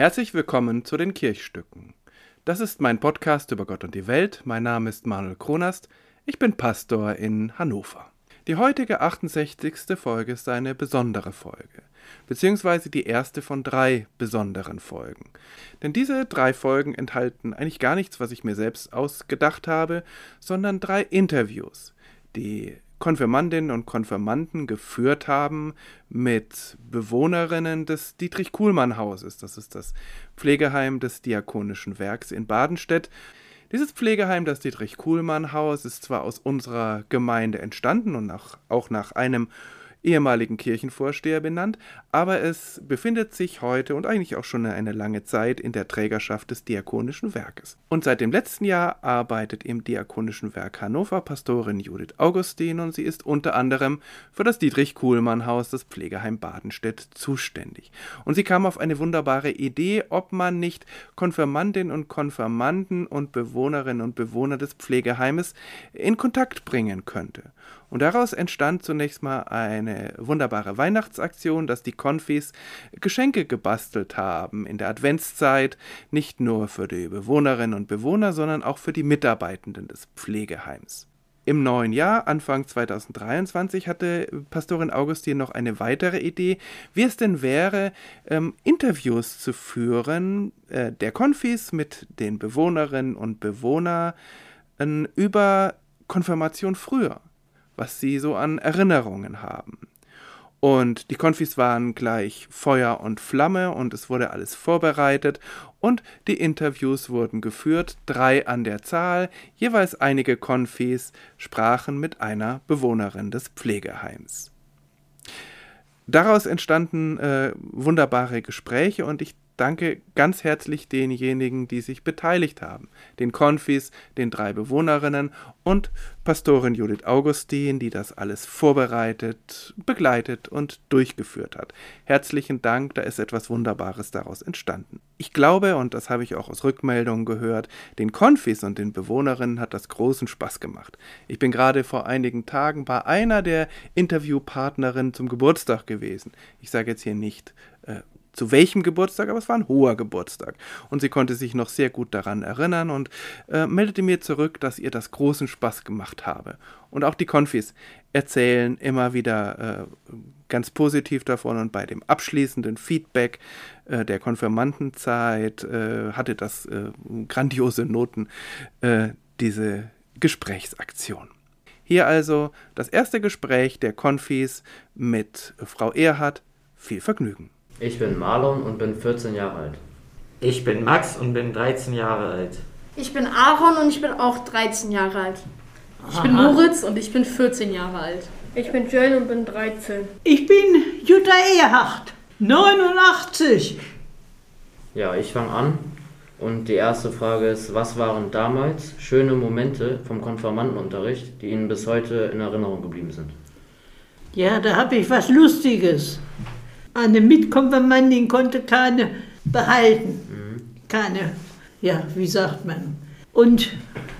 Herzlich willkommen zu den Kirchstücken. Das ist mein Podcast über Gott und die Welt. Mein Name ist Manuel Kronast. Ich bin Pastor in Hannover. Die heutige 68. Folge ist eine besondere Folge, beziehungsweise die erste von drei besonderen Folgen. Denn diese drei Folgen enthalten eigentlich gar nichts, was ich mir selbst ausgedacht habe, sondern drei Interviews, die Konfirmandinnen und Konfirmanden geführt haben mit Bewohnerinnen des Dietrich-Kuhlmann-Hauses. Das ist das Pflegeheim des Diakonischen Werks in Badenstedt. Dieses Pflegeheim, das Dietrich-Kuhlmann-Haus, ist zwar aus unserer Gemeinde entstanden und auch nach einem ehemaligen Kirchenvorsteher benannt, aber es befindet sich heute und eigentlich auch schon eine lange Zeit in der Trägerschaft des Diakonischen Werkes. Und seit dem letzten Jahr arbeitet im Diakonischen Werk Hannover Pastorin Judith Augustin und sie ist unter anderem für das Dietrich-Kuhlmann-Haus, das Pflegeheim Badenstedt, zuständig. Und sie kam auf eine wunderbare Idee, ob man nicht Konfirmandinnen und Konfirmanden und Bewohnerinnen und Bewohner des Pflegeheimes in Kontakt bringen könnte. Und daraus entstand zunächst mal eine wunderbare Weihnachtsaktion, dass die Konfis Geschenke gebastelt haben in der Adventszeit, nicht nur für die Bewohnerinnen und Bewohner, sondern auch für die Mitarbeitenden des Pflegeheims. Im neuen Jahr, Anfang 2023, hatte Pastorin Augustin noch eine weitere Idee, wie es denn wäre, ähm, Interviews zu führen äh, der Konfis mit den Bewohnerinnen und Bewohnern über Konfirmation früher was sie so an Erinnerungen haben. Und die Konfis waren gleich Feuer und Flamme und es wurde alles vorbereitet und die Interviews wurden geführt, drei an der Zahl, jeweils einige Konfis sprachen mit einer Bewohnerin des Pflegeheims. Daraus entstanden äh, wunderbare Gespräche und ich danke ganz herzlich denjenigen, die sich beteiligt haben, den Konfis, den drei Bewohnerinnen und Pastorin Judith Augustin, die das alles vorbereitet, begleitet und durchgeführt hat. Herzlichen Dank, da ist etwas Wunderbares daraus entstanden. Ich glaube, und das habe ich auch aus Rückmeldungen gehört, den Konfis und den Bewohnerinnen hat das großen Spaß gemacht. Ich bin gerade vor einigen Tagen bei einer der Interviewpartnerinnen zum Geburtstag gewesen. Ich sage jetzt hier nicht, äh, zu welchem Geburtstag, aber es war ein hoher Geburtstag. Und sie konnte sich noch sehr gut daran erinnern und äh, meldete mir zurück, dass ihr das großen Spaß gemacht habe. Und auch die Konfis erzählen immer wieder äh, ganz positiv davon und bei dem abschließenden Feedback äh, der Konfirmandenzeit äh, hatte das äh, grandiose Noten, äh, diese Gesprächsaktion. Hier also das erste Gespräch der Konfis mit Frau Erhard. Viel Vergnügen. Ich bin Marlon und bin 14 Jahre alt. Ich bin Max und bin 13 Jahre alt. Ich bin Aaron und ich bin auch 13 Jahre alt. Ich bin Moritz und ich bin 14 Jahre alt. Ich bin Jane und bin 13. Ich bin Jutta Ehrhardt, 89. Ja, ich fange an. Und die erste Frage ist, was waren damals schöne Momente vom Konfirmandenunterricht, die Ihnen bis heute in Erinnerung geblieben sind? Ja, da habe ich was Lustiges. Eine Mitkonfirmandin konnte keine behalten. Keine, ja, wie sagt man. Und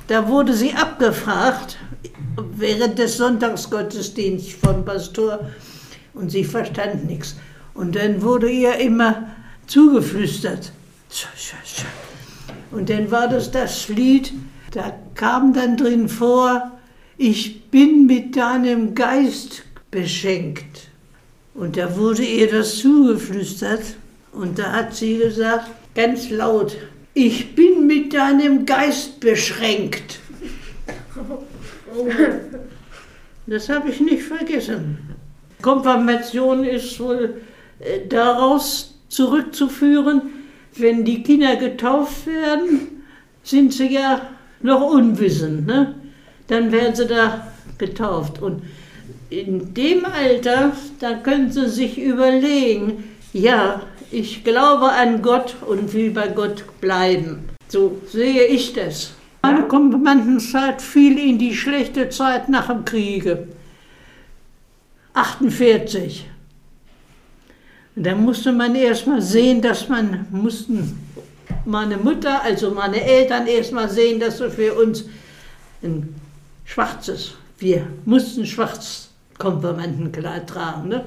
da wurde sie abgefragt während des Sonntagsgottesdienstes vom Pastor und sie verstand nichts. Und dann wurde ihr immer zugeflüstert. Und dann war das das Lied, da kam dann drin vor, ich bin mit deinem Geist beschenkt. Und da wurde ihr das zugeflüstert und da hat sie gesagt, ganz laut, ich bin mit deinem Geist beschränkt. Das habe ich nicht vergessen. Konfirmation ist wohl äh, daraus zurückzuführen, wenn die Kinder getauft werden, sind sie ja noch unwissend. Ne? Dann werden sie da getauft. Und in dem Alter, da können Sie sich überlegen, ja, ich glaube an Gott und will bei Gott bleiben. So sehe ich das. Meine Konfirmandenzeit fiel in die schlechte Zeit nach dem Kriege. 48. Und da musste man erstmal sehen, dass man, mussten meine Mutter, also meine Eltern erstmal sehen, dass sie für uns ein schwarzes, wir mussten schwarz Konfirmandenkleid tragen. Ne?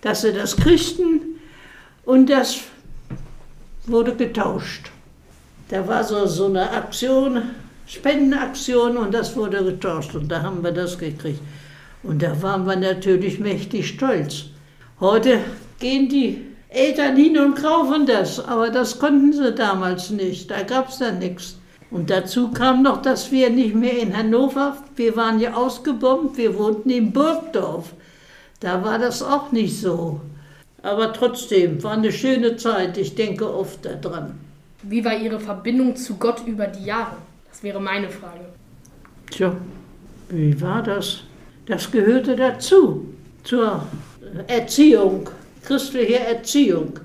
Dass sie das kriegten und das wurde getauscht. Da war so, so eine Aktion, Spendenaktion und das wurde getauscht und da haben wir das gekriegt. Und da waren wir natürlich mächtig stolz. Heute gehen die Eltern hin und kaufen das, aber das konnten sie damals nicht, da gab es dann nichts. Und dazu kam noch, dass wir nicht mehr in Hannover, wir waren ja ausgebombt, wir wohnten in Burgdorf. Da war das auch nicht so. Aber trotzdem, war eine schöne Zeit, ich denke oft daran. Wie war Ihre Verbindung zu Gott über die Jahre? Das wäre meine Frage. Tja, wie war das? Das gehörte dazu, zur Erziehung, christliche Erziehung.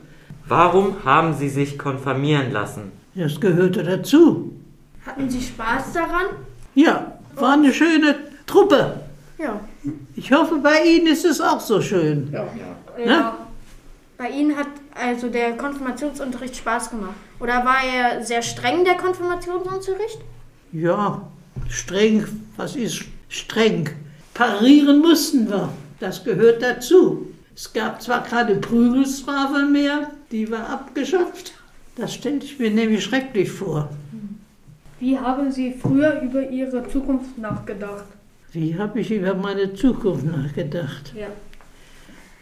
Warum haben Sie sich konfirmieren lassen? Das gehörte dazu. Hatten Sie Spaß daran? Ja, war eine schöne Truppe. Ja. Ich hoffe, bei Ihnen ist es auch so schön. Ja. Ja. Bei Ihnen hat also der Konfirmationsunterricht Spaß gemacht. Oder war er sehr streng, der Konfirmationsunterricht? Ja, streng, was ist streng? Parieren mussten wir, das gehört dazu. Es gab zwar keine Prügelstrafe mehr, die war abgeschafft. Das stelle ich mir nämlich schrecklich vor. Wie haben Sie früher über Ihre Zukunft nachgedacht? Wie habe ich über meine Zukunft nachgedacht? Ja.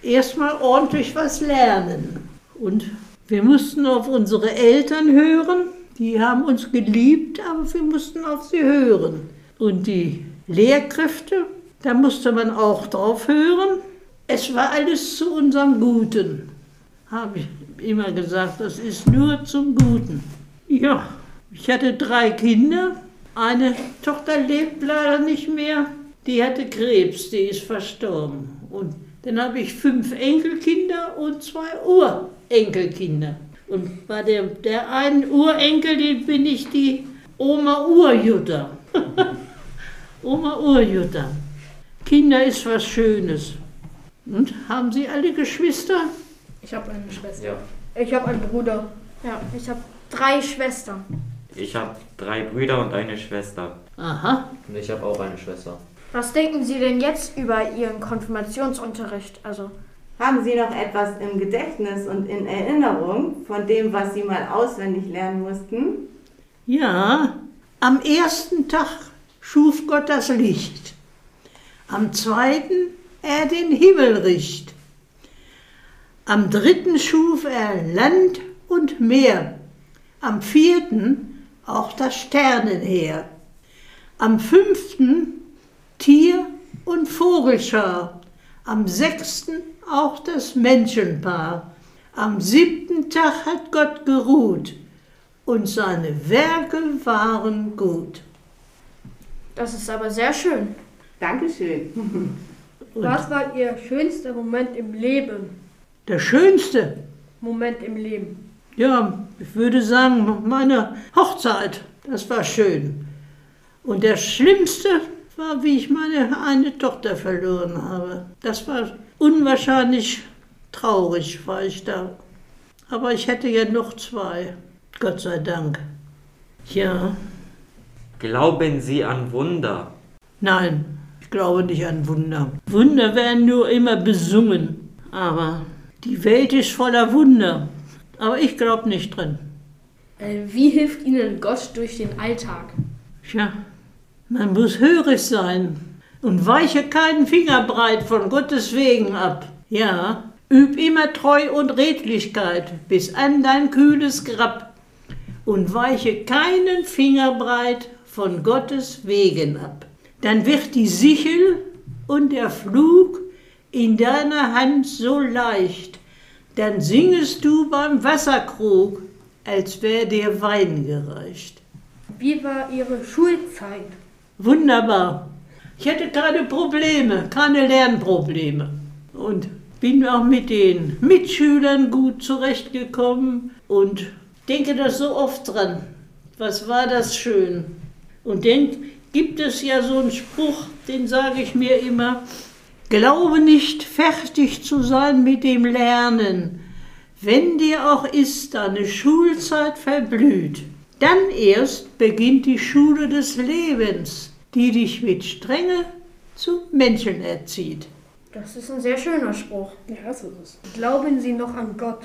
Erstmal ordentlich was lernen. Und wir mussten auf unsere Eltern hören. Die haben uns geliebt, aber wir mussten auf sie hören. Und die Lehrkräfte, da musste man auch drauf hören. Es war alles zu unserem Guten. Habe ich immer gesagt, das ist nur zum Guten. Ja, ich hatte drei Kinder. Eine Tochter lebt leider nicht mehr. Die hatte Krebs, die ist verstorben. Und dann habe ich fünf Enkelkinder und zwei Urenkelkinder. Und bei der, der einen Urenkel, den bin ich die Oma Urjutta. Oma Urjutta. Kinder ist was Schönes. Und haben Sie alle Geschwister? Ich habe eine Schwester. Ja. Ich habe einen Bruder. Ja, ich habe drei Schwestern. Ich habe drei Brüder und eine Schwester. Aha. Und ich habe auch eine Schwester. Was denken Sie denn jetzt über Ihren Konfirmationsunterricht? Also, Haben Sie noch etwas im Gedächtnis und in Erinnerung von dem, was Sie mal auswendig lernen mussten? Ja, am ersten Tag schuf Gott das Licht. Am zweiten er den Himmelricht. Am dritten schuf er Land und Meer. Am vierten auch das Sternenheer. Am fünften Tier- und Vogelschar. Am sechsten auch das Menschenpaar. Am siebten Tag hat Gott geruht und seine Werke waren gut. das ist aber sehr schön. Dankeschön. Und Was war Ihr schönster Moment im Leben? der schönste, Moment im Leben. Ja, ich würde sagen, meine Hochzeit, das war schön. Und der schlimmste war, wie ich meine eine Tochter verloren habe. Das war unwahrscheinlich traurig, war ich da. Aber ich hätte ja noch zwei, Gott sei Dank. Ja, Glauben Sie an Wunder? Nein, ich glaube nicht an Wunder. Wunder werden nur immer besungen. Aber die Welt ist voller Wunder. Aber ich glaube nicht drin. Äh, wie hilft Ihnen Gott durch den Alltag? Tja, man muss hörig sein und weiche keinen Finger breit von Gottes Wegen ab. Ja, üb immer Treu und Redlichkeit bis an dein kühles Grab und weiche keinen Finger breit von Gottes Wegen ab. Dann wird die Sichel und der Flug in deiner Hand so leicht, dann singest du beim Wasserkrug, als wär dir Wein gereicht. Wie war Ihre Schulzeit? Wunderbar. Ich hatte keine Probleme, keine Lernprobleme. Und bin auch mit den Mitschülern gut zurechtgekommen und denke da so oft dran. Was war das schön? Und dann gibt es ja so einen Spruch, den sage ich mir immer, glaube nicht fertig zu sein mit dem Lernen, wenn dir auch ist deine Schulzeit verblüht. Dann erst beginnt die Schule des Lebens, die dich mit Strenge zum Menschen erzieht. Das ist ein sehr schöner Spruch. Ja, das ist es. Glauben Sie noch an Gott?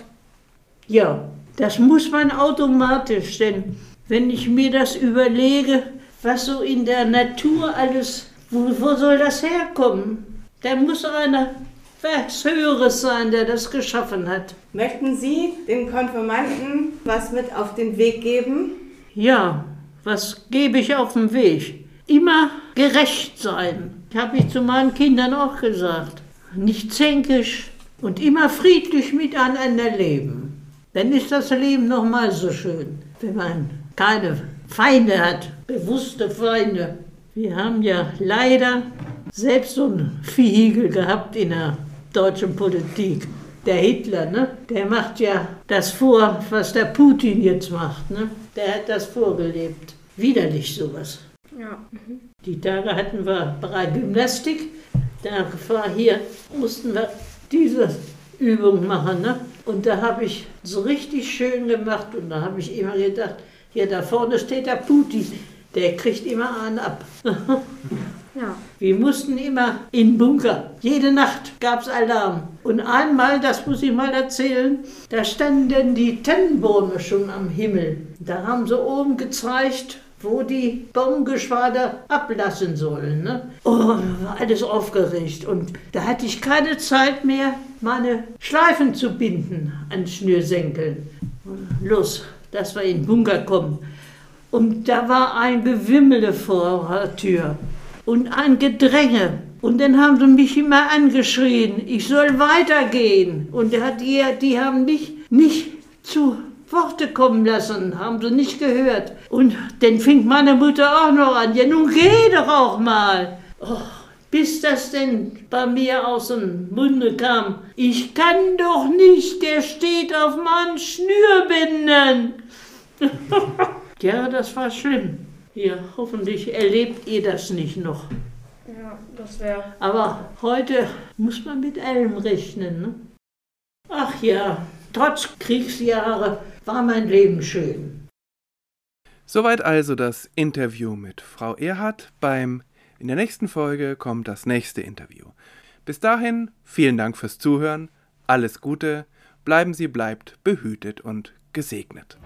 Ja, Das muss man automatisch, denn wenn ich mir das überlege, was so in der Natur alles, wo, wo soll das herkommen? Da muss einer was Höheres sein, der das geschaffen hat. Möchten Sie den Konfirmanden was mit auf den Weg geben? Ja, was gebe ich auf den Weg? Immer gerecht sein. Habe ich zu meinen Kindern auch gesagt. Nicht zänkisch und immer friedlich miteinander leben. Dann ist das Leben noch mal so schön, wenn man keine Feinde hat, bewusste Feinde. Wir haben ja leider selbst so einen Vehikel gehabt in der deutschen Politik. Der Hitler, ne? der macht ja das vor, was der Putin jetzt macht. Ne? Der hat das vorgelebt. Widerlich sowas. Ja. Die Tage hatten wir Bereich Gymnastik. Da war hier, mussten wir diese Übung machen. Ne? Und da habe ich so richtig schön gemacht. Und da habe ich immer gedacht, hier da vorne steht der Putin. Der kriegt immer einen ab. Ja. Wir mussten immer in Bunker. Jede Nacht gab es Alarm. Und einmal, das muss ich mal erzählen, da standen die Tannenbäume schon am Himmel. Da haben sie oben gezeigt, wo die Baumgeschwader ablassen sollen. Ne? Oh, alles aufgeregt. Und da hatte ich keine Zeit mehr, meine Schleifen zu binden an Schnürsenkeln. Los, dass wir in den Bunker kommen. Und da war ein Gewimmel vor der Tür und ein Gedränge. Und dann haben sie mich immer angeschrien, ich soll weitergehen. Und die, die haben nicht, nicht zu Worte kommen lassen, haben sie nicht gehört. Und dann fing meine Mutter auch noch an, ja nun geh doch auch mal. Oh, bis das denn bei mir aus dem Munde kam, ich kann doch nicht, der steht auf meinen Schnürbinden. ja, das war schlimm. Ja, hoffentlich erlebt ihr das nicht noch. Ja, das wäre. Aber heute muss man mit allem rechnen. Ne? Ach ja, trotz Kriegsjahre war mein Leben schön. Soweit also das Interview mit Frau Erhardt. Beim in der nächsten Folge kommt das nächste Interview. Bis dahin, vielen Dank fürs Zuhören, alles Gute, bleiben Sie bleibt behütet und gesegnet.